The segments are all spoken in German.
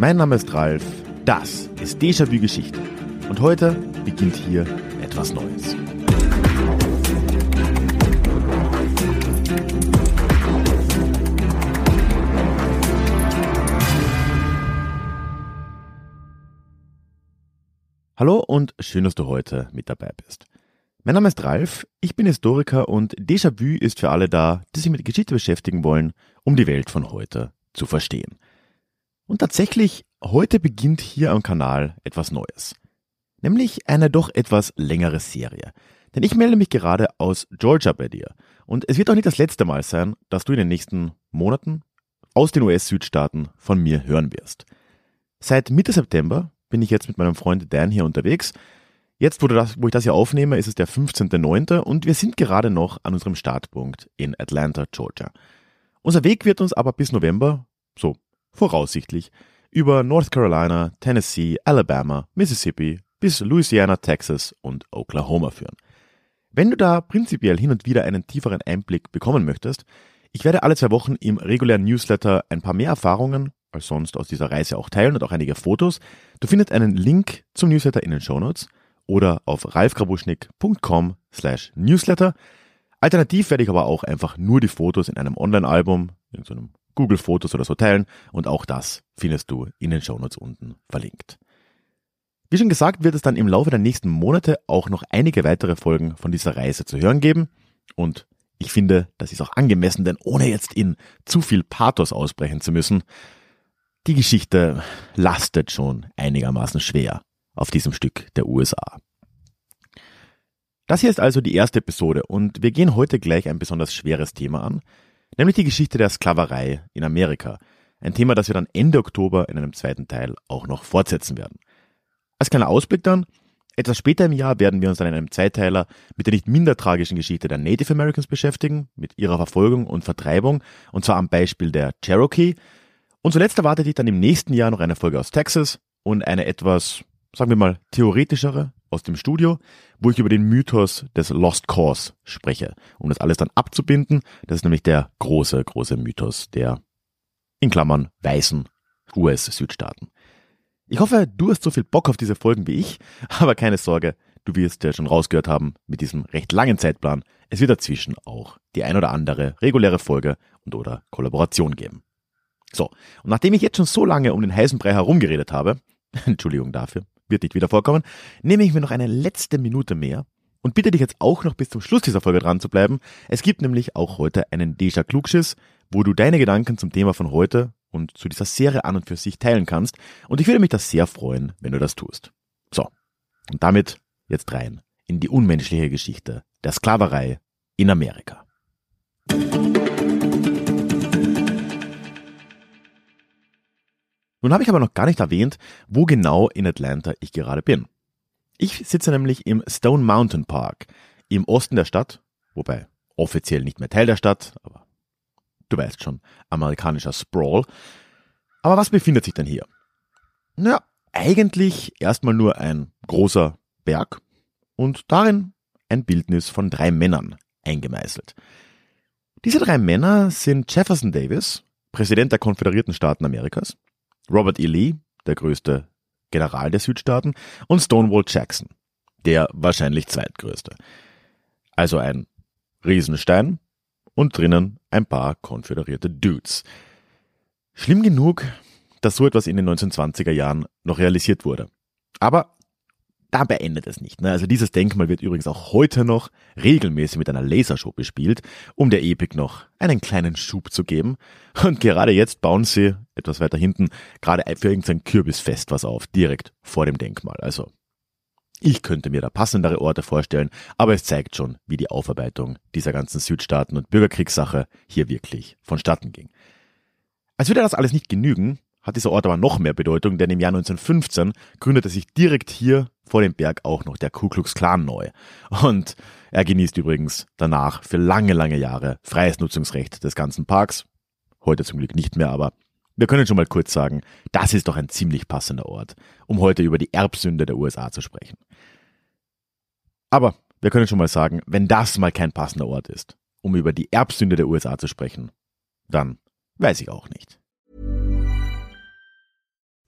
Mein Name ist Ralf, das ist Déjà-vu Geschichte und heute beginnt hier etwas Neues. Hallo und schön, dass du heute mit dabei bist. Mein Name ist Ralf, ich bin Historiker und Déjà-vu ist für alle da, die sich mit Geschichte beschäftigen wollen, um die Welt von heute zu verstehen. Und tatsächlich, heute beginnt hier am Kanal etwas Neues. Nämlich eine doch etwas längere Serie. Denn ich melde mich gerade aus Georgia bei dir. Und es wird auch nicht das letzte Mal sein, dass du in den nächsten Monaten aus den US-Südstaaten von mir hören wirst. Seit Mitte September bin ich jetzt mit meinem Freund Dan hier unterwegs. Jetzt, wo, das, wo ich das hier aufnehme, ist es der 15.09. und wir sind gerade noch an unserem Startpunkt in Atlanta, Georgia. Unser Weg wird uns aber bis November, so voraussichtlich, über North Carolina, Tennessee, Alabama, Mississippi bis Louisiana, Texas und Oklahoma führen. Wenn du da prinzipiell hin und wieder einen tieferen Einblick bekommen möchtest, ich werde alle zwei Wochen im regulären Newsletter ein paar mehr Erfahrungen als sonst aus dieser Reise auch teilen und auch einige Fotos. Du findest einen Link zum Newsletter in den Shownotes oder auf ralfgrabuschnick.com slash newsletter. Alternativ werde ich aber auch einfach nur die Fotos in einem Online-Album, in so einem Google Fotos oder so teilen und auch das findest du in den Shownotes unten verlinkt. Wie schon gesagt, wird es dann im Laufe der nächsten Monate auch noch einige weitere Folgen von dieser Reise zu hören geben und ich finde, das ist auch angemessen, denn ohne jetzt in zu viel Pathos ausbrechen zu müssen, die Geschichte lastet schon einigermaßen schwer auf diesem Stück der USA. Das hier ist also die erste Episode und wir gehen heute gleich ein besonders schweres Thema an, nämlich die Geschichte der Sklaverei in Amerika. Ein Thema, das wir dann Ende Oktober in einem zweiten Teil auch noch fortsetzen werden. Als kleiner Ausblick dann, etwas später im Jahr werden wir uns dann in einem Zweiteiler mit der nicht minder tragischen Geschichte der Native Americans beschäftigen, mit ihrer Verfolgung und Vertreibung, und zwar am Beispiel der Cherokee. Und zuletzt erwartet dich dann im nächsten Jahr noch eine Folge aus Texas und eine etwas, sagen wir mal, theoretischere aus dem Studio, wo ich über den Mythos des Lost Cause spreche, um das alles dann abzubinden. Das ist nämlich der große, große Mythos der, in Klammern, weißen US-Südstaaten. Ich hoffe, du hast so viel Bock auf diese Folgen wie ich, aber keine Sorge, du wirst ja schon rausgehört haben mit diesem recht langen Zeitplan. Es wird dazwischen auch die ein oder andere reguläre Folge und oder Kollaboration geben. So, und nachdem ich jetzt schon so lange um den heißen Brei herumgeredet habe, Entschuldigung dafür, wird nicht wieder vorkommen, nehme ich mir noch eine letzte Minute mehr und bitte dich jetzt auch noch bis zum Schluss dieser Folge dran zu bleiben. Es gibt nämlich auch heute einen Deja Klugschiss, wo du deine Gedanken zum Thema von heute und zu dieser Serie an und für sich teilen kannst. Und ich würde mich das sehr freuen, wenn du das tust. So, und damit jetzt rein in die unmenschliche Geschichte der Sklaverei in Amerika. Nun habe ich aber noch gar nicht erwähnt, wo genau in Atlanta ich gerade bin. Ich sitze nämlich im Stone Mountain Park im Osten der Stadt, wobei offiziell nicht mehr Teil der Stadt, aber du weißt schon, amerikanischer Sprawl. Aber was befindet sich denn hier? Na, eigentlich erstmal nur ein großer Berg und darin ein Bildnis von drei Männern eingemeißelt. Diese drei Männer sind Jefferson Davis, Präsident der Konföderierten Staaten Amerikas, Robert E. Lee, der größte General der Südstaaten, und Stonewall Jackson, der wahrscheinlich zweitgrößte. Also ein Riesenstein und drinnen ein paar konföderierte Dudes. Schlimm genug, dass so etwas in den 1920er Jahren noch realisiert wurde. Aber dabei endet es nicht. Ne? Also dieses Denkmal wird übrigens auch heute noch regelmäßig mit einer Lasershow bespielt, um der Epik noch einen kleinen Schub zu geben. Und gerade jetzt bauen sie, etwas weiter hinten, gerade für irgendein Kürbisfest was auf, direkt vor dem Denkmal. Also ich könnte mir da passendere Orte vorstellen, aber es zeigt schon, wie die Aufarbeitung dieser ganzen Südstaaten- und Bürgerkriegssache hier wirklich vonstatten ging. Als würde das alles nicht genügen, hat dieser Ort aber noch mehr Bedeutung, denn im Jahr 1915 gründete sich direkt hier vor dem Berg auch noch der Ku Klux Klan neu. Und er genießt übrigens danach für lange, lange Jahre freies Nutzungsrecht des ganzen Parks. Heute zum Glück nicht mehr, aber wir können schon mal kurz sagen, das ist doch ein ziemlich passender Ort, um heute über die Erbsünde der USA zu sprechen. Aber wir können schon mal sagen, wenn das mal kein passender Ort ist, um über die Erbsünde der USA zu sprechen, dann weiß ich auch nicht.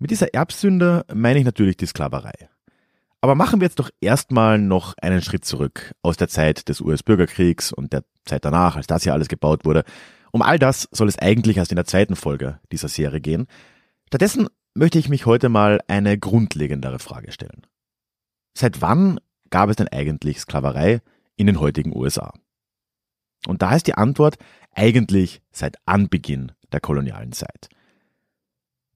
Mit dieser Erbsünde meine ich natürlich die Sklaverei. Aber machen wir jetzt doch erstmal noch einen Schritt zurück aus der Zeit des US-Bürgerkriegs und der Zeit danach, als das hier alles gebaut wurde. Um all das soll es eigentlich erst in der zweiten Folge dieser Serie gehen. Stattdessen möchte ich mich heute mal eine grundlegendere Frage stellen. Seit wann gab es denn eigentlich Sklaverei in den heutigen USA? Und da ist die Antwort eigentlich seit Anbeginn der kolonialen Zeit.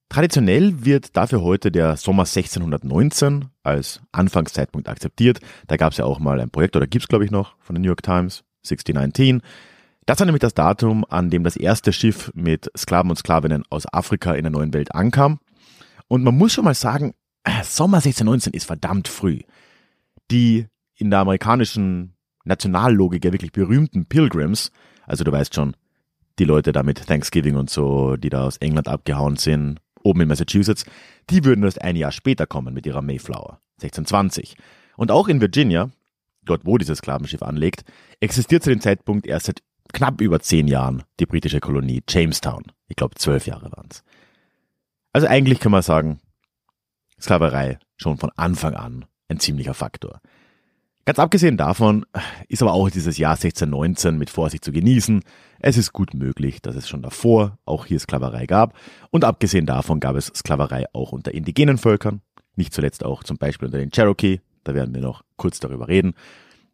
Traditionell wird dafür heute der Sommer 1619 als Anfangszeitpunkt akzeptiert. Da gab es ja auch mal ein Projekt, oder gibt es glaube ich noch, von der New York Times, 1619. Das war nämlich das Datum, an dem das erste Schiff mit Sklaven und Sklavinnen aus Afrika in der neuen Welt ankam. Und man muss schon mal sagen, äh, Sommer 1619 ist verdammt früh. Die in der amerikanischen Nationallogik ja wirklich berühmten Pilgrims, also du weißt schon, die Leute da mit Thanksgiving und so, die da aus England abgehauen sind, oben in Massachusetts, die würden erst ein Jahr später kommen mit ihrer Mayflower, 1620. Und auch in Virginia, dort wo dieses Sklavenschiff anlegt, existiert zu dem Zeitpunkt erst seit knapp über zehn Jahren die britische Kolonie Jamestown. Ich glaube, zwölf Jahre waren es. Also eigentlich kann man sagen, Sklaverei schon von Anfang an ein ziemlicher Faktor. Ganz abgesehen davon ist aber auch dieses Jahr 1619 mit Vorsicht zu genießen. Es ist gut möglich, dass es schon davor auch hier Sklaverei gab. Und abgesehen davon gab es Sklaverei auch unter indigenen Völkern. Nicht zuletzt auch zum Beispiel unter den Cherokee. Da werden wir noch kurz darüber reden.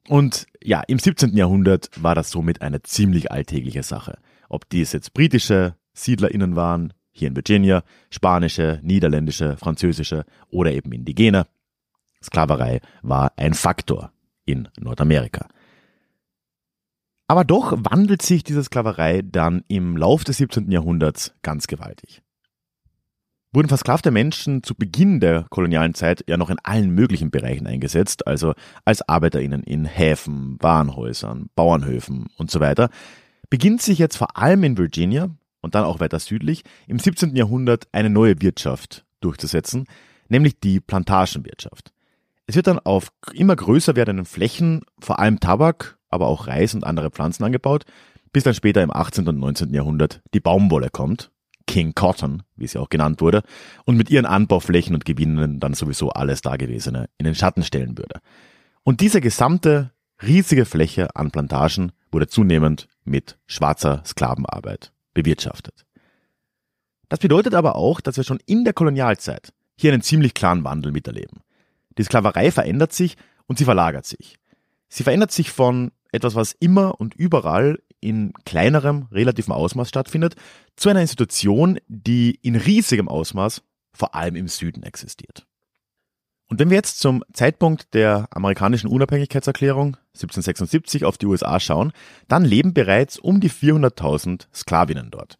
Und ja, im 17. Jahrhundert war das somit eine ziemlich alltägliche Sache. Ob dies jetzt britische SiedlerInnen waren, hier in Virginia, spanische, niederländische, französische oder eben indigene. Sklaverei war ein Faktor in Nordamerika. Aber doch wandelt sich diese Sklaverei dann im Lauf des 17. Jahrhunderts ganz gewaltig. Wurden versklavte Menschen zu Beginn der kolonialen Zeit ja noch in allen möglichen Bereichen eingesetzt, also als ArbeiterInnen in Häfen, Warenhäusern, Bauernhöfen und so weiter, beginnt sich jetzt vor allem in Virginia und dann auch weiter südlich im 17. Jahrhundert eine neue Wirtschaft durchzusetzen, nämlich die Plantagenwirtschaft. Es wird dann auf immer größer werdenden Flächen vor allem Tabak, aber auch Reis und andere Pflanzen angebaut, bis dann später im 18. und 19. Jahrhundert die Baumwolle kommt, King Cotton, wie sie auch genannt wurde, und mit ihren Anbauflächen und Gewinnen dann sowieso alles Dagewesene in den Schatten stellen würde. Und diese gesamte riesige Fläche an Plantagen wurde zunehmend mit schwarzer Sklavenarbeit bewirtschaftet. Das bedeutet aber auch, dass wir schon in der Kolonialzeit hier einen ziemlich klaren Wandel miterleben. Die Sklaverei verändert sich und sie verlagert sich. Sie verändert sich von etwas, was immer und überall in kleinerem, relativem Ausmaß stattfindet, zu einer Institution, die in riesigem Ausmaß vor allem im Süden existiert. Und wenn wir jetzt zum Zeitpunkt der amerikanischen Unabhängigkeitserklärung 1776 auf die USA schauen, dann leben bereits um die 400.000 Sklavinnen dort.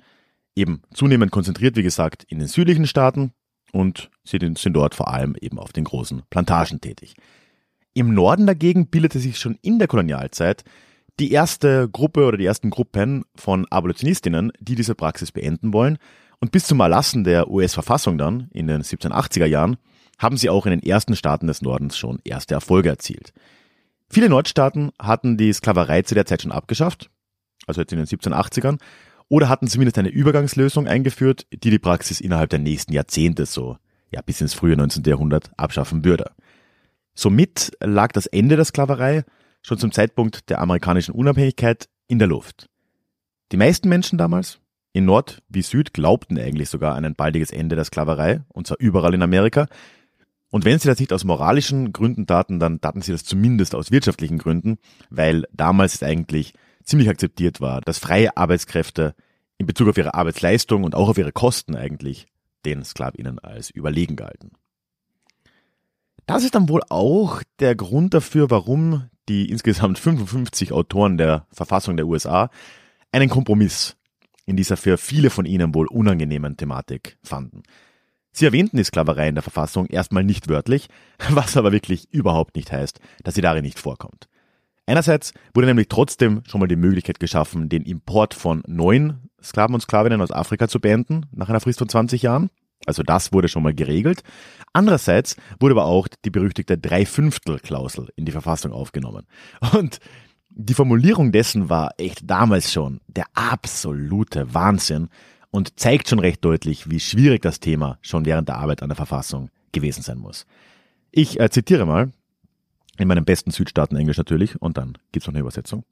Eben zunehmend konzentriert, wie gesagt, in den südlichen Staaten, und sie sind dort vor allem eben auf den großen Plantagen tätig. Im Norden dagegen bildete sich schon in der Kolonialzeit die erste Gruppe oder die ersten Gruppen von Abolitionistinnen, die diese Praxis beenden wollen. Und bis zum Erlassen der US-Verfassung dann in den 1780er Jahren haben sie auch in den ersten Staaten des Nordens schon erste Erfolge erzielt. Viele Nordstaaten hatten die Sklaverei zu der Zeit schon abgeschafft, also jetzt in den 1780ern, oder hatten zumindest eine Übergangslösung eingeführt, die die Praxis innerhalb der nächsten Jahrzehnte so ja bis ins frühe 19. Jahrhundert abschaffen würde. Somit lag das Ende der Sklaverei schon zum Zeitpunkt der amerikanischen Unabhängigkeit in der Luft. Die meisten Menschen damals, in Nord wie Süd, glaubten eigentlich sogar an ein baldiges Ende der Sklaverei, und zwar überall in Amerika. Und wenn sie das nicht aus moralischen Gründen taten, dann taten sie das zumindest aus wirtschaftlichen Gründen, weil damals es eigentlich ziemlich akzeptiert war, dass freie Arbeitskräfte in Bezug auf ihre Arbeitsleistung und auch auf ihre Kosten eigentlich den Sklavinnen als überlegen galten. Das ist dann wohl auch der Grund dafür, warum die insgesamt 55 Autoren der Verfassung der USA einen Kompromiss in dieser für viele von ihnen wohl unangenehmen Thematik fanden. Sie erwähnten die Sklaverei in der Verfassung erstmal nicht wörtlich, was aber wirklich überhaupt nicht heißt, dass sie darin nicht vorkommt. Einerseits wurde nämlich trotzdem schon mal die Möglichkeit geschaffen, den Import von neuen Sklaven und Sklavinnen aus Afrika zu beenden, nach einer Frist von 20 Jahren. Also das wurde schon mal geregelt. Andererseits wurde aber auch die berüchtigte Dreifünftel-Klausel in die Verfassung aufgenommen. Und die Formulierung dessen war echt damals schon der absolute Wahnsinn und zeigt schon recht deutlich, wie schwierig das Thema schon während der Arbeit an der Verfassung gewesen sein muss. Ich äh, zitiere mal, in meinem besten Südstaaten Englisch natürlich, und dann gibt's noch eine Übersetzung.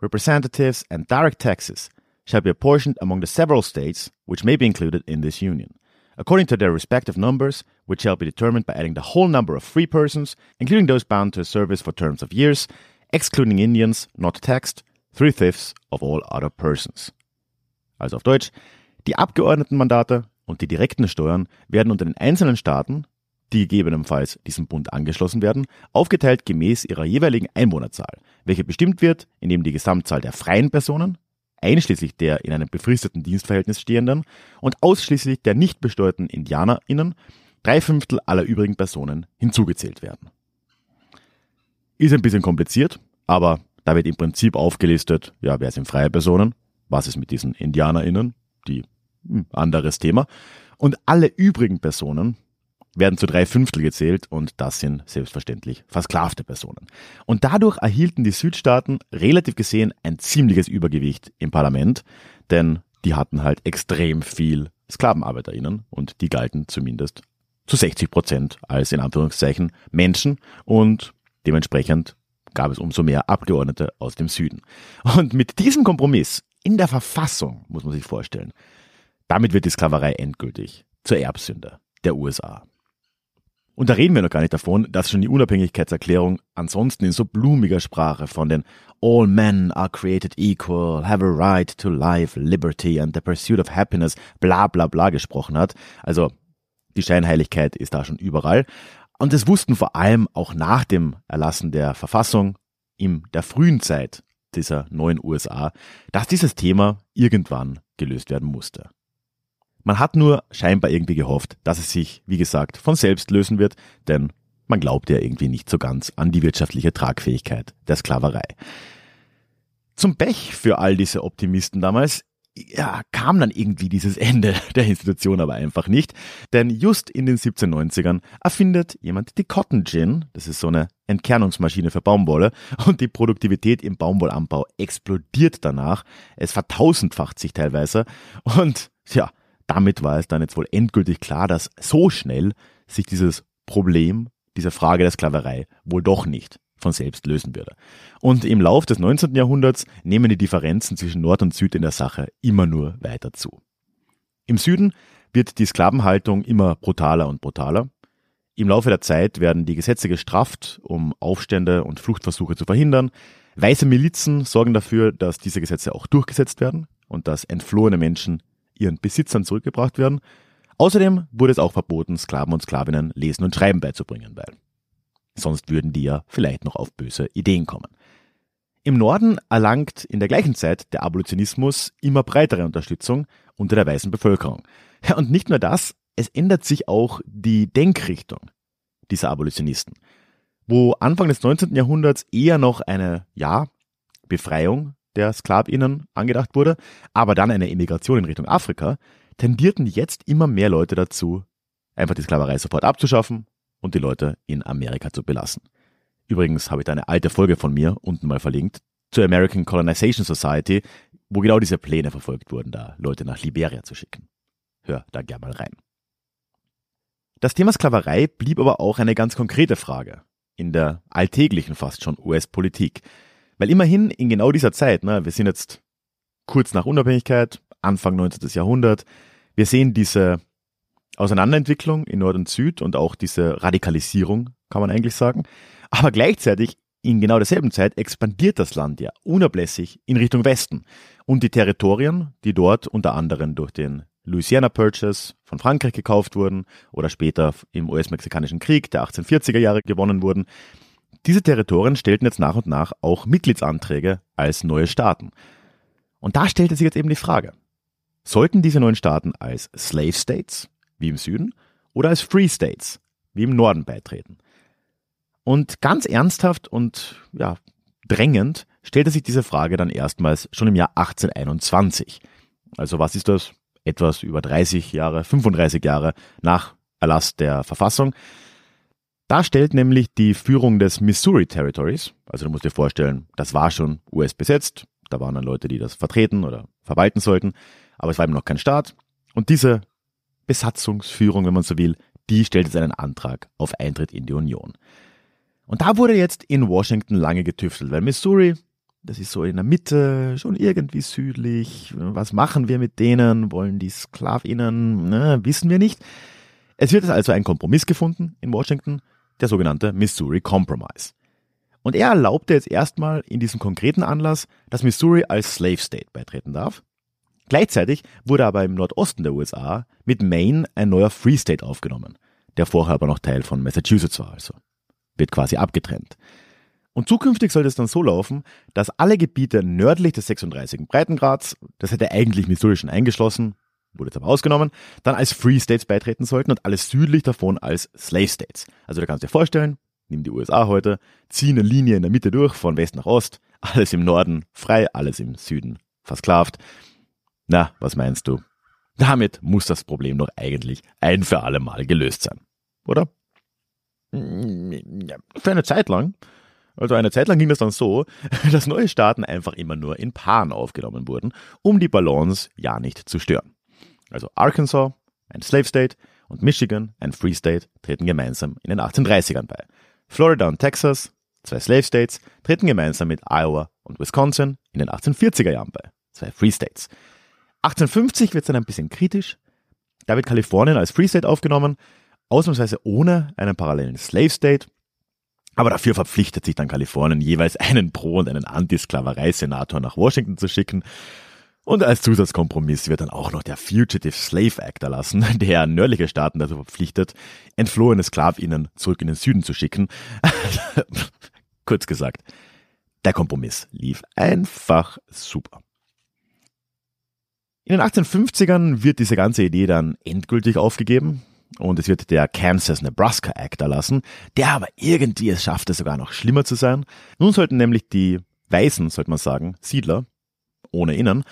Representatives and direct taxes shall be apportioned among the several states which may be included in this union, according to their respective numbers, which shall be determined by adding the whole number of free persons, including those bound to a service for terms of years, excluding Indians not taxed, three fifths of all other persons. Also auf Deutsch, die Abgeordnetenmandate und die direkten Steuern werden unter den einzelnen Staaten, die gegebenenfalls diesem Bund angeschlossen werden, aufgeteilt gemäß ihrer jeweiligen Einwohnerzahl, welche bestimmt wird, indem die Gesamtzahl der freien Personen, einschließlich der in einem befristeten Dienstverhältnis stehenden und ausschließlich der nicht besteuerten IndianerInnen, drei Fünftel aller übrigen Personen hinzugezählt werden. Ist ein bisschen kompliziert, aber da wird im Prinzip aufgelistet, ja, wer sind freie Personen, was ist mit diesen IndianerInnen, die hm, anderes Thema. Und alle übrigen Personen werden zu drei Fünftel gezählt und das sind selbstverständlich versklavte Personen. Und dadurch erhielten die Südstaaten relativ gesehen ein ziemliches Übergewicht im Parlament, denn die hatten halt extrem viel SklavenarbeiterInnen und die galten zumindest zu 60 Prozent als in Anführungszeichen Menschen und dementsprechend gab es umso mehr Abgeordnete aus dem Süden. Und mit diesem Kompromiss in der Verfassung, muss man sich vorstellen, damit wird die Sklaverei endgültig zur Erbsünde der USA. Und da reden wir noch gar nicht davon, dass schon die Unabhängigkeitserklärung ansonsten in so blumiger Sprache von den All men are created equal, have a right to life, liberty and the pursuit of happiness, bla bla bla gesprochen hat. Also die Scheinheiligkeit ist da schon überall. Und es wussten vor allem auch nach dem Erlassen der Verfassung in der frühen Zeit dieser neuen USA, dass dieses Thema irgendwann gelöst werden musste. Man hat nur scheinbar irgendwie gehofft, dass es sich, wie gesagt, von selbst lösen wird, denn man glaubte ja irgendwie nicht so ganz an die wirtschaftliche Tragfähigkeit der Sklaverei. Zum Pech für all diese Optimisten damals ja, kam dann irgendwie dieses Ende der Institution aber einfach nicht. Denn just in den 1790ern erfindet jemand die Cotton Gin, das ist so eine Entkernungsmaschine für Baumwolle, und die Produktivität im Baumwollanbau explodiert danach. Es vertausendfacht sich teilweise. Und ja, damit war es dann jetzt wohl endgültig klar, dass so schnell sich dieses Problem, diese Frage der Sklaverei wohl doch nicht von selbst lösen würde. Und im Lauf des 19. Jahrhunderts nehmen die Differenzen zwischen Nord und Süd in der Sache immer nur weiter zu. Im Süden wird die Sklavenhaltung immer brutaler und brutaler. Im Laufe der Zeit werden die Gesetze gestrafft, um Aufstände und Fluchtversuche zu verhindern. Weiße Milizen sorgen dafür, dass diese Gesetze auch durchgesetzt werden und dass entflohene Menschen ihren Besitzern zurückgebracht werden. Außerdem wurde es auch verboten, Sklaven und Sklavinnen Lesen und Schreiben beizubringen, weil sonst würden die ja vielleicht noch auf böse Ideen kommen. Im Norden erlangt in der gleichen Zeit der Abolitionismus immer breitere Unterstützung unter der weißen Bevölkerung. Und nicht nur das, es ändert sich auch die Denkrichtung dieser Abolitionisten. Wo Anfang des 19. Jahrhunderts eher noch eine, ja, Befreiung der SklavInnen angedacht wurde, aber dann eine Emigration in Richtung Afrika, tendierten jetzt immer mehr Leute dazu, einfach die Sklaverei sofort abzuschaffen und die Leute in Amerika zu belassen. Übrigens habe ich da eine alte Folge von mir unten mal verlinkt zur American Colonization Society, wo genau diese Pläne verfolgt wurden, da Leute nach Liberia zu schicken. Hör da gern mal rein. Das Thema Sklaverei blieb aber auch eine ganz konkrete Frage in der alltäglichen fast schon US-Politik. Weil immerhin in genau dieser Zeit, ne, wir sind jetzt kurz nach Unabhängigkeit, Anfang 19. Jahrhundert, wir sehen diese Auseinanderentwicklung in Nord und Süd und auch diese Radikalisierung, kann man eigentlich sagen. Aber gleichzeitig in genau derselben Zeit expandiert das Land ja unablässig in Richtung Westen. Und die Territorien, die dort unter anderem durch den Louisiana Purchase von Frankreich gekauft wurden oder später im US-Mexikanischen Krieg der 1840er Jahre gewonnen wurden, diese Territorien stellten jetzt nach und nach auch Mitgliedsanträge als neue Staaten. Und da stellte sich jetzt eben die Frage, sollten diese neuen Staaten als Slave States, wie im Süden, oder als Free States, wie im Norden beitreten? Und ganz ernsthaft und ja, drängend stellte sich diese Frage dann erstmals schon im Jahr 1821. Also was ist das? Etwas über 30 Jahre, 35 Jahre nach Erlass der Verfassung. Da stellt nämlich die Führung des Missouri Territories, also du musst dir vorstellen, das war schon US besetzt, da waren dann Leute, die das vertreten oder verwalten sollten, aber es war eben noch kein Staat. Und diese Besatzungsführung, wenn man so will, die stellt jetzt einen Antrag auf Eintritt in die Union. Und da wurde jetzt in Washington lange getüftelt, weil Missouri, das ist so in der Mitte, schon irgendwie südlich. Was machen wir mit denen? Wollen die SklavInnen? Ne, wissen wir nicht. Es wird also ein Kompromiss gefunden in Washington, der sogenannte Missouri Compromise. Und er erlaubte jetzt erstmal in diesem konkreten Anlass, dass Missouri als Slave State beitreten darf. Gleichzeitig wurde aber im Nordosten der USA mit Maine ein neuer Free State aufgenommen, der vorher aber noch Teil von Massachusetts war, also wird quasi abgetrennt. Und zukünftig sollte es dann so laufen, dass alle Gebiete nördlich des 36. Breitengrads, das hätte eigentlich Missouri schon eingeschlossen, wurde jetzt aber ausgenommen, dann als Free States beitreten sollten und alles südlich davon als Slave States. Also da kannst du dir vorstellen, nimm die USA heute, zieh eine Linie in der Mitte durch, von West nach Ost, alles im Norden frei, alles im Süden versklavt. Na, was meinst du? Damit muss das Problem doch eigentlich ein für alle Mal gelöst sein, oder? Für eine Zeit lang. Also eine Zeit lang ging das dann so, dass neue Staaten einfach immer nur in Paaren aufgenommen wurden, um die Balance ja nicht zu stören. Also Arkansas, ein Slave State, und Michigan, ein Free State, treten gemeinsam in den 1830ern bei. Florida und Texas, zwei Slave States, treten gemeinsam mit Iowa und Wisconsin in den 1840er Jahren bei. Zwei Free States. 1850 wird es dann ein bisschen kritisch. Da wird Kalifornien als Free State aufgenommen, ausnahmsweise ohne einen parallelen Slave State. Aber dafür verpflichtet sich dann Kalifornien jeweils einen Pro- und einen Anti-Sklaverei-Senator nach Washington zu schicken. Und als Zusatzkompromiss wird dann auch noch der Fugitive Slave Act erlassen, der nördliche Staaten dazu verpflichtet, entflohene SklavInnen zurück in den Süden zu schicken. Kurz gesagt, der Kompromiss lief einfach super. In den 1850ern wird diese ganze Idee dann endgültig aufgegeben und es wird der Kansas-Nebraska Act erlassen, der aber irgendwie es schaffte, sogar noch schlimmer zu sein. Nun sollten nämlich die Weißen, sollte man sagen, Siedler, ohne Innen,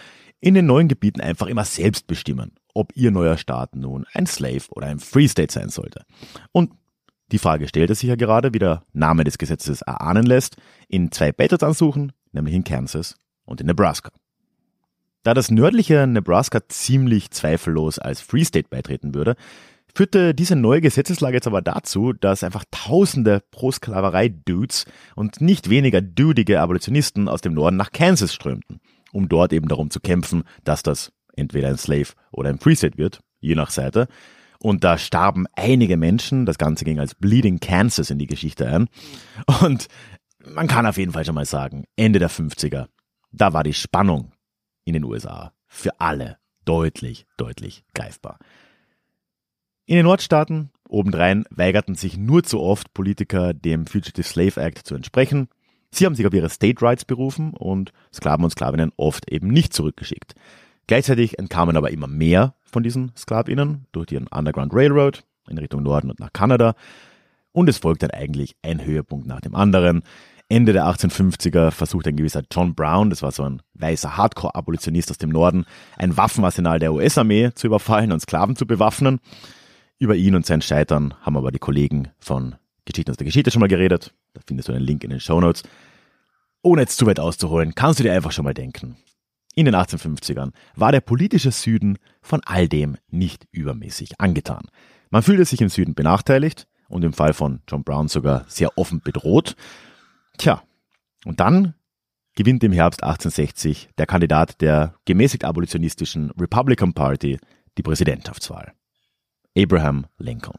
in den neuen Gebieten einfach immer selbst bestimmen, ob ihr neuer Staat nun ein Slave oder ein Free State sein sollte. Und die Frage stellte sich ja gerade, wie der Name des Gesetzes erahnen lässt, in zwei Beitrittsansuchen, nämlich in Kansas und in Nebraska. Da das nördliche Nebraska ziemlich zweifellos als Free State beitreten würde, führte diese neue Gesetzeslage jetzt aber dazu, dass einfach tausende Pro-Sklaverei-Dudes und nicht weniger dudige Abolitionisten aus dem Norden nach Kansas strömten, um dort eben darum zu kämpfen, dass das entweder ein Slave oder ein State wird, je nach Seite. Und da starben einige Menschen, das Ganze ging als Bleeding Kansas in die Geschichte ein. Und man kann auf jeden Fall schon mal sagen, Ende der 50er, da war die Spannung in den USA für alle deutlich, deutlich greifbar. In den Nordstaaten obendrein weigerten sich nur zu oft Politiker dem Fugitive Slave Act zu entsprechen. Sie haben sich auf ihre State Rights berufen und Sklaven und Sklavinnen oft eben nicht zurückgeschickt. Gleichzeitig entkamen aber immer mehr von diesen Sklavinnen durch den Underground Railroad in Richtung Norden und nach Kanada. Und es folgt dann eigentlich ein Höhepunkt nach dem anderen. Ende der 1850er versucht ein gewisser John Brown, das war so ein weißer Hardcore-Abolitionist aus dem Norden, ein Waffenarsenal der US-Armee zu überfallen und Sklaven zu bewaffnen. Über ihn und sein Scheitern haben aber die Kollegen von Geschichten aus der Geschichte schon mal geredet. Da findest du einen Link in den Show Notes. Ohne jetzt zu weit auszuholen, kannst du dir einfach schon mal denken. In den 1850ern war der politische Süden von all dem nicht übermäßig angetan. Man fühlte sich im Süden benachteiligt und im Fall von John Brown sogar sehr offen bedroht Tja, und dann gewinnt im Herbst 1860 der Kandidat der gemäßigt abolitionistischen Republican Party die Präsidentschaftswahl. Abraham Lincoln.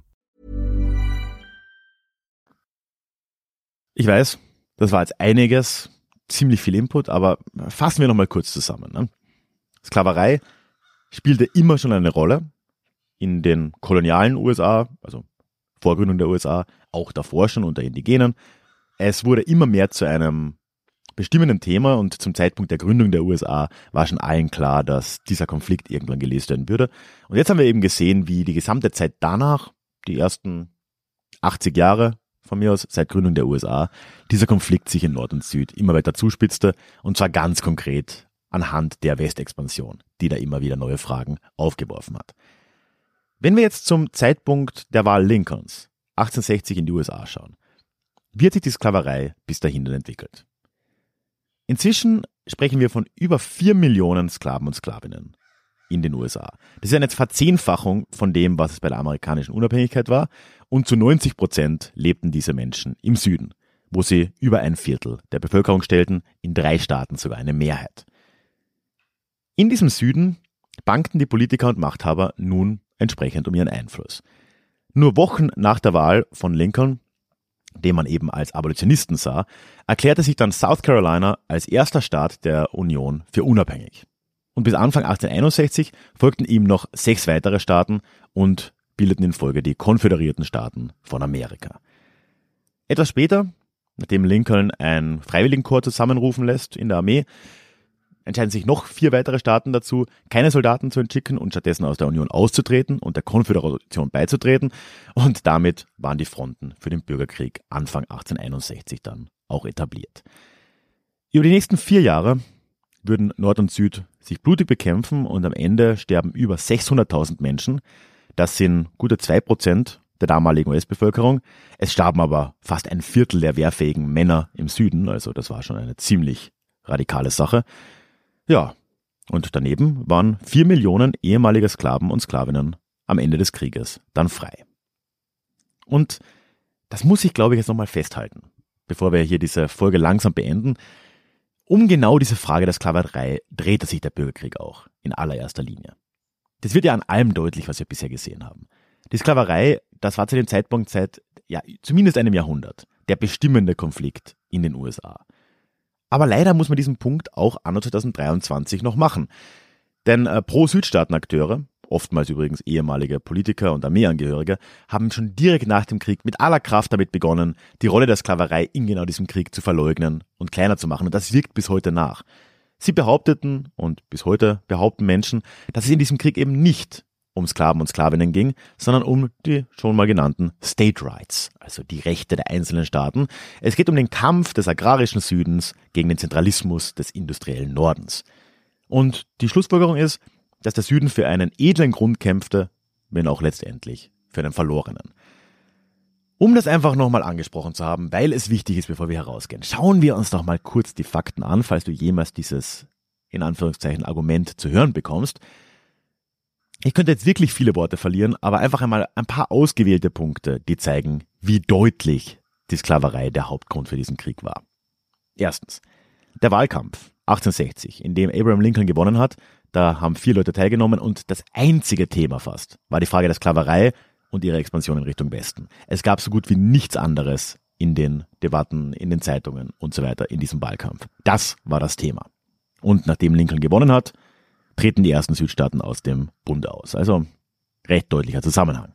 Ich weiß, das war jetzt einiges, ziemlich viel Input, aber fassen wir nochmal kurz zusammen. Ne? Sklaverei spielte immer schon eine Rolle in den kolonialen USA, also Vorgründung der USA, auch davor schon unter Indigenen. Es wurde immer mehr zu einem bestimmenden Thema und zum Zeitpunkt der Gründung der USA war schon allen klar, dass dieser Konflikt irgendwann gelöst werden würde. Und jetzt haben wir eben gesehen, wie die gesamte Zeit danach, die ersten 80 Jahre von mir aus seit Gründung der USA, dieser Konflikt sich in Nord und Süd immer weiter zuspitzte und zwar ganz konkret anhand der Westexpansion, die da immer wieder neue Fragen aufgeworfen hat. Wenn wir jetzt zum Zeitpunkt der Wahl Lincolns 1860 in die USA schauen, wird sich die Sklaverei bis dahin entwickelt. Inzwischen sprechen wir von über vier Millionen Sklaven und Sklavinnen in den USA. Das ist eine Verzehnfachung von dem, was es bei der amerikanischen Unabhängigkeit war. Und zu 90 Prozent lebten diese Menschen im Süden, wo sie über ein Viertel der Bevölkerung stellten, in drei Staaten sogar eine Mehrheit. In diesem Süden bankten die Politiker und Machthaber nun entsprechend um ihren Einfluss. Nur Wochen nach der Wahl von Lincoln, den man eben als Abolitionisten sah, erklärte sich dann South Carolina als erster Staat der Union für unabhängig. Und bis Anfang 1861 folgten ihm noch sechs weitere Staaten und bildeten in Folge die konföderierten Staaten von Amerika. Etwas später, nachdem Lincoln ein Freiwilligenkorps zusammenrufen lässt in der Armee, entscheiden sich noch vier weitere Staaten dazu, keine Soldaten zu entschicken und stattdessen aus der Union auszutreten und der Konföderation beizutreten. Und damit waren die Fronten für den Bürgerkrieg Anfang 1861 dann auch etabliert. Über die nächsten vier Jahre würden Nord und Süd sich blutig bekämpfen und am Ende sterben über 600.000 Menschen. Das sind gute zwei Prozent der damaligen US-Bevölkerung. Es starben aber fast ein Viertel der wehrfähigen Männer im Süden, also das war schon eine ziemlich radikale Sache. Ja, und daneben waren vier Millionen ehemalige Sklaven und Sklavinnen am Ende des Krieges dann frei. Und das muss ich, glaube ich, jetzt nochmal festhalten, bevor wir hier diese Folge langsam beenden. Um genau diese Frage der Sklaverei drehte sich der Bürgerkrieg auch in allererster Linie. Das wird ja an allem deutlich, was wir bisher gesehen haben. Die Sklaverei, das war zu dem Zeitpunkt seit ja, zumindest einem Jahrhundert der bestimmende Konflikt in den USA. Aber leider muss man diesen Punkt auch anno 2023 noch machen. Denn äh, Pro-Südstaaten-Akteure, oftmals übrigens ehemalige Politiker und Armeeangehörige, haben schon direkt nach dem Krieg mit aller Kraft damit begonnen, die Rolle der Sklaverei in genau diesem Krieg zu verleugnen und kleiner zu machen. Und das wirkt bis heute nach. Sie behaupteten, und bis heute behaupten Menschen, dass es in diesem Krieg eben nicht um Sklaven und Sklavinnen ging, sondern um die schon mal genannten State Rights, also die Rechte der einzelnen Staaten. Es geht um den Kampf des agrarischen Südens gegen den Zentralismus des industriellen Nordens. Und die Schlussfolgerung ist, dass der Süden für einen edlen Grund kämpfte, wenn auch letztendlich für einen verlorenen. Um das einfach nochmal angesprochen zu haben, weil es wichtig ist, bevor wir herausgehen, schauen wir uns noch mal kurz die Fakten an, falls du jemals dieses in Anführungszeichen Argument zu hören bekommst. Ich könnte jetzt wirklich viele Worte verlieren, aber einfach einmal ein paar ausgewählte Punkte, die zeigen, wie deutlich die Sklaverei der Hauptgrund für diesen Krieg war. Erstens, der Wahlkampf 1860, in dem Abraham Lincoln gewonnen hat, da haben vier Leute teilgenommen und das einzige Thema fast war die Frage der Sklaverei und ihre Expansion in Richtung Westen. Es gab so gut wie nichts anderes in den Debatten, in den Zeitungen und so weiter in diesem Wahlkampf. Das war das Thema. Und nachdem Lincoln gewonnen hat, treten die ersten Südstaaten aus dem Bund aus. Also recht deutlicher Zusammenhang.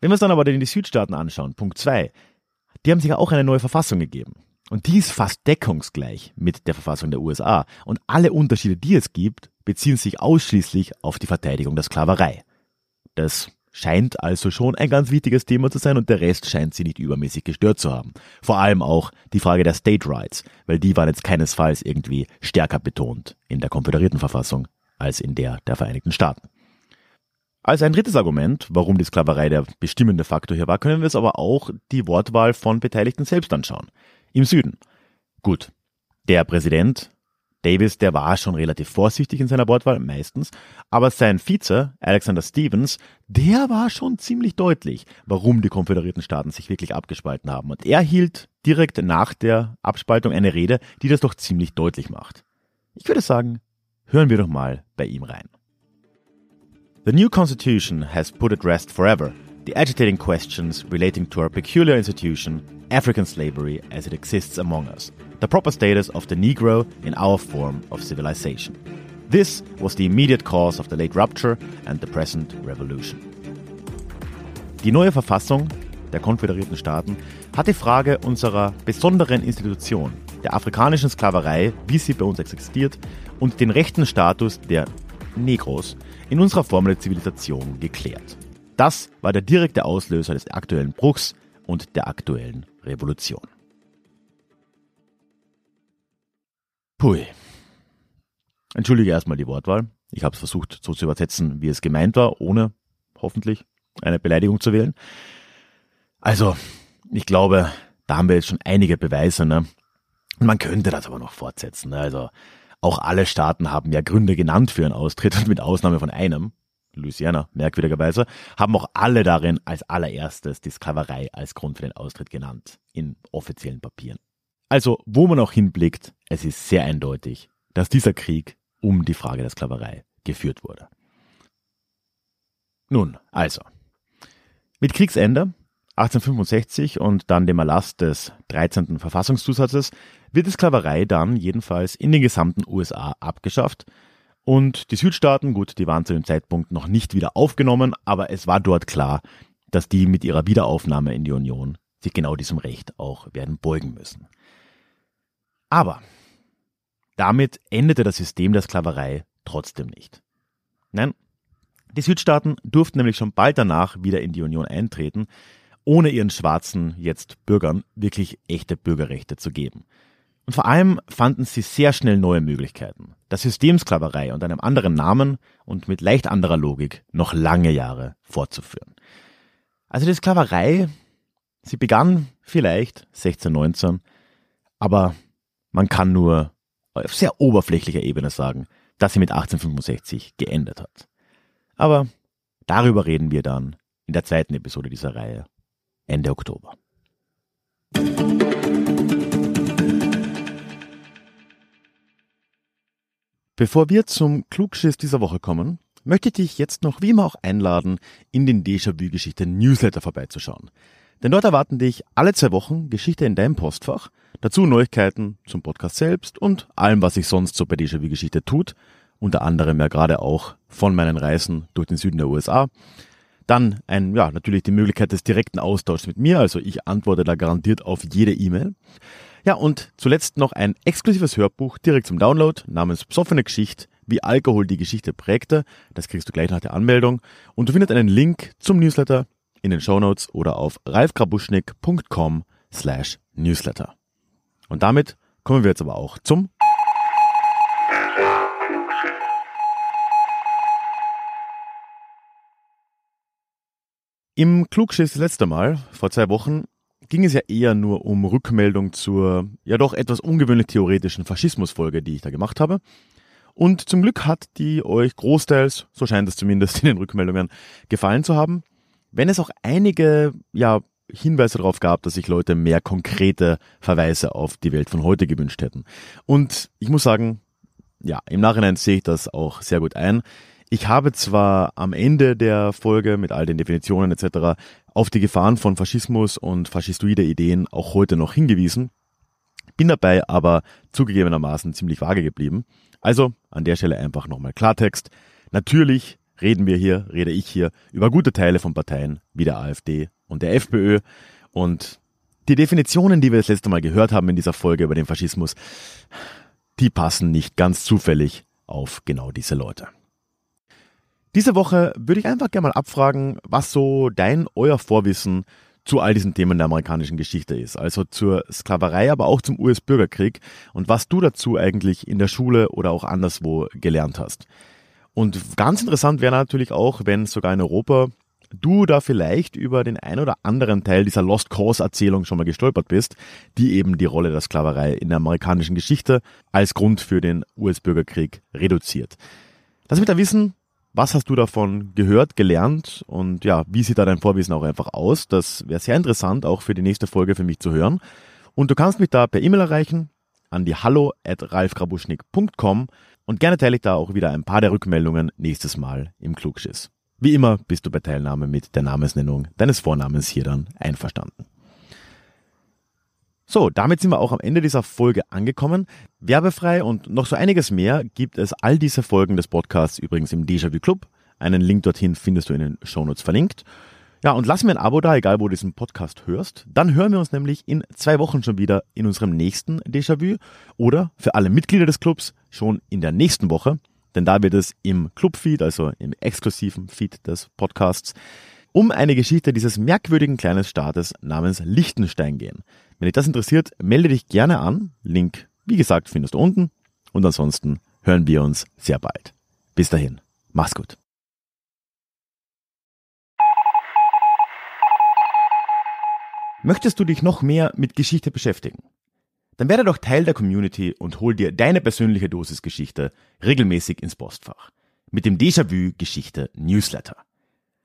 Wenn wir uns dann aber die Südstaaten anschauen, Punkt 2, die haben sich ja auch eine neue Verfassung gegeben. Und die ist fast deckungsgleich mit der Verfassung der USA. Und alle Unterschiede, die es gibt, beziehen sich ausschließlich auf die Verteidigung der Sklaverei. Das scheint also schon ein ganz wichtiges Thema zu sein und der Rest scheint sie nicht übermäßig gestört zu haben. Vor allem auch die Frage der State Rights, weil die waren jetzt keinesfalls irgendwie stärker betont in der konföderierten Verfassung als in der der Vereinigten Staaten. Als ein drittes Argument, warum die Sklaverei der bestimmende Faktor hier war, können wir uns aber auch die Wortwahl von Beteiligten selbst anschauen. Im Süden. Gut, der Präsident Davis, der war schon relativ vorsichtig in seiner Wortwahl, meistens, aber sein Vize, Alexander Stevens, der war schon ziemlich deutlich, warum die konföderierten Staaten sich wirklich abgespalten haben. Und er hielt direkt nach der Abspaltung eine Rede, die das doch ziemlich deutlich macht. Ich würde sagen, hören wir doch mal bei ihm rein. The new constitution has put at rest forever the agitating questions relating to our peculiar institution, African slavery as it exists among us, the proper status of the Negro in our form of civilization. This was the immediate cause of the late rupture and the present revolution. Die neue Verfassung der konföderierten Staaten hat die Frage unserer besonderen Institution, der afrikanischen Sklaverei, wie sie bei uns existiert, und den rechten Status der Negros in unserer Form der Zivilisation geklärt. Das war der direkte Auslöser des aktuellen Bruchs und der aktuellen Revolution. Pui. Entschuldige erstmal die Wortwahl. Ich habe es versucht so zu übersetzen, wie es gemeint war, ohne hoffentlich eine Beleidigung zu wählen. Also, ich glaube, da haben wir jetzt schon einige Beweise. Ne? Man könnte das aber noch fortsetzen. Ne? Also, auch alle Staaten haben ja Gründe genannt für ihren Austritt und mit Ausnahme von einem. Louisiana, merkwürdigerweise, haben auch alle darin als allererstes die Sklaverei als Grund für den Austritt genannt, in offiziellen Papieren. Also, wo man auch hinblickt, es ist sehr eindeutig, dass dieser Krieg um die Frage der Sklaverei geführt wurde. Nun, also, mit Kriegsende 1865 und dann dem Erlass des 13. Verfassungszusatzes wird die Sklaverei dann jedenfalls in den gesamten USA abgeschafft und die Südstaaten, gut, die waren zu dem Zeitpunkt noch nicht wieder aufgenommen, aber es war dort klar, dass die mit ihrer Wiederaufnahme in die Union sich genau diesem Recht auch werden beugen müssen. Aber damit endete das System der Sklaverei trotzdem nicht. Nein, die Südstaaten durften nämlich schon bald danach wieder in die Union eintreten, ohne ihren schwarzen, jetzt Bürgern, wirklich echte Bürgerrechte zu geben. Und vor allem fanden sie sehr schnell neue Möglichkeiten, das System Sklaverei unter einem anderen Namen und mit leicht anderer Logik noch lange Jahre fortzuführen. Also die Sklaverei, sie begann vielleicht 1619, aber man kann nur auf sehr oberflächlicher Ebene sagen, dass sie mit 1865 geendet hat. Aber darüber reden wir dann in der zweiten Episode dieser Reihe Ende Oktober. Bevor wir zum Klugschiss dieser Woche kommen, möchte ich dich jetzt noch wie immer auch einladen, in den Déjà-vu-Geschichte Newsletter vorbeizuschauen. Denn dort erwarten dich alle zwei Wochen Geschichte in deinem Postfach, dazu Neuigkeiten zum Podcast selbst und allem, was sich sonst so bei Déjà-vu-Geschichte tut, unter anderem ja gerade auch von meinen Reisen durch den Süden der USA. Dann ein, ja, natürlich die Möglichkeit des direkten Austauschs mit mir, also ich antworte da garantiert auf jede E-Mail. Ja, und zuletzt noch ein exklusives Hörbuch direkt zum Download namens Psoffene Geschichte, wie Alkohol die Geschichte prägte. Das kriegst du gleich nach der Anmeldung. Und du findest einen Link zum Newsletter in den Shownotes oder auf ralfgrabuschnick.com slash newsletter. Und damit kommen wir jetzt aber auch zum Im Klugschiss das letzte Mal, vor zwei Wochen, ging es ja eher nur um Rückmeldung zur ja doch etwas ungewöhnlich theoretischen Faschismusfolge, die ich da gemacht habe. Und zum Glück hat die euch großteils, so scheint es zumindest in den Rückmeldungen, gefallen zu haben. Wenn es auch einige ja, Hinweise darauf gab, dass sich Leute mehr konkrete Verweise auf die Welt von heute gewünscht hätten. Und ich muss sagen, ja, im Nachhinein sehe ich das auch sehr gut ein. Ich habe zwar am Ende der Folge mit all den Definitionen etc. auf die Gefahren von Faschismus und faschistoide Ideen auch heute noch hingewiesen, bin dabei aber zugegebenermaßen ziemlich vage geblieben. Also an der Stelle einfach nochmal Klartext. Natürlich reden wir hier, rede ich hier über gute Teile von Parteien wie der AfD und der FPÖ und die Definitionen, die wir das letzte Mal gehört haben in dieser Folge über den Faschismus, die passen nicht ganz zufällig auf genau diese Leute. Diese Woche würde ich einfach gerne mal abfragen, was so dein, euer Vorwissen zu all diesen Themen der amerikanischen Geschichte ist. Also zur Sklaverei, aber auch zum US-Bürgerkrieg und was du dazu eigentlich in der Schule oder auch anderswo gelernt hast. Und ganz interessant wäre natürlich auch, wenn sogar in Europa du da vielleicht über den ein oder anderen Teil dieser Lost Cause Erzählung schon mal gestolpert bist, die eben die Rolle der Sklaverei in der amerikanischen Geschichte als Grund für den US-Bürgerkrieg reduziert. Lass mich da wissen, was hast du davon gehört, gelernt und ja, wie sieht da dein Vorwissen auch einfach aus? Das wäre sehr interessant, auch für die nächste Folge für mich zu hören. Und du kannst mich da per E-Mail erreichen an die hallo at ralfgrabuschnick.com und gerne teile ich da auch wieder ein paar der Rückmeldungen nächstes Mal im Klugschiss. Wie immer bist du bei Teilnahme mit der Namensnennung deines Vornamens hier dann einverstanden. So, damit sind wir auch am Ende dieser Folge angekommen. Werbefrei und noch so einiges mehr gibt es all diese Folgen des Podcasts übrigens im Déjà-vu Club. Einen Link dorthin findest du in den Shownotes verlinkt. Ja, und lass mir ein Abo da, egal wo du diesen Podcast hörst. Dann hören wir uns nämlich in zwei Wochen schon wieder in unserem nächsten Déjà-vu oder für alle Mitglieder des Clubs schon in der nächsten Woche, denn da wird es im Clubfeed, also im exklusiven Feed des Podcasts, um eine Geschichte dieses merkwürdigen kleinen Staates namens Liechtenstein gehen. Wenn dich das interessiert, melde dich gerne an. Link, wie gesagt, findest du unten. Und ansonsten hören wir uns sehr bald. Bis dahin, mach's gut. Möchtest du dich noch mehr mit Geschichte beschäftigen? Dann werde doch Teil der Community und hol dir deine persönliche Dosis Geschichte regelmäßig ins Postfach. Mit dem Déjà-vu Geschichte Newsletter.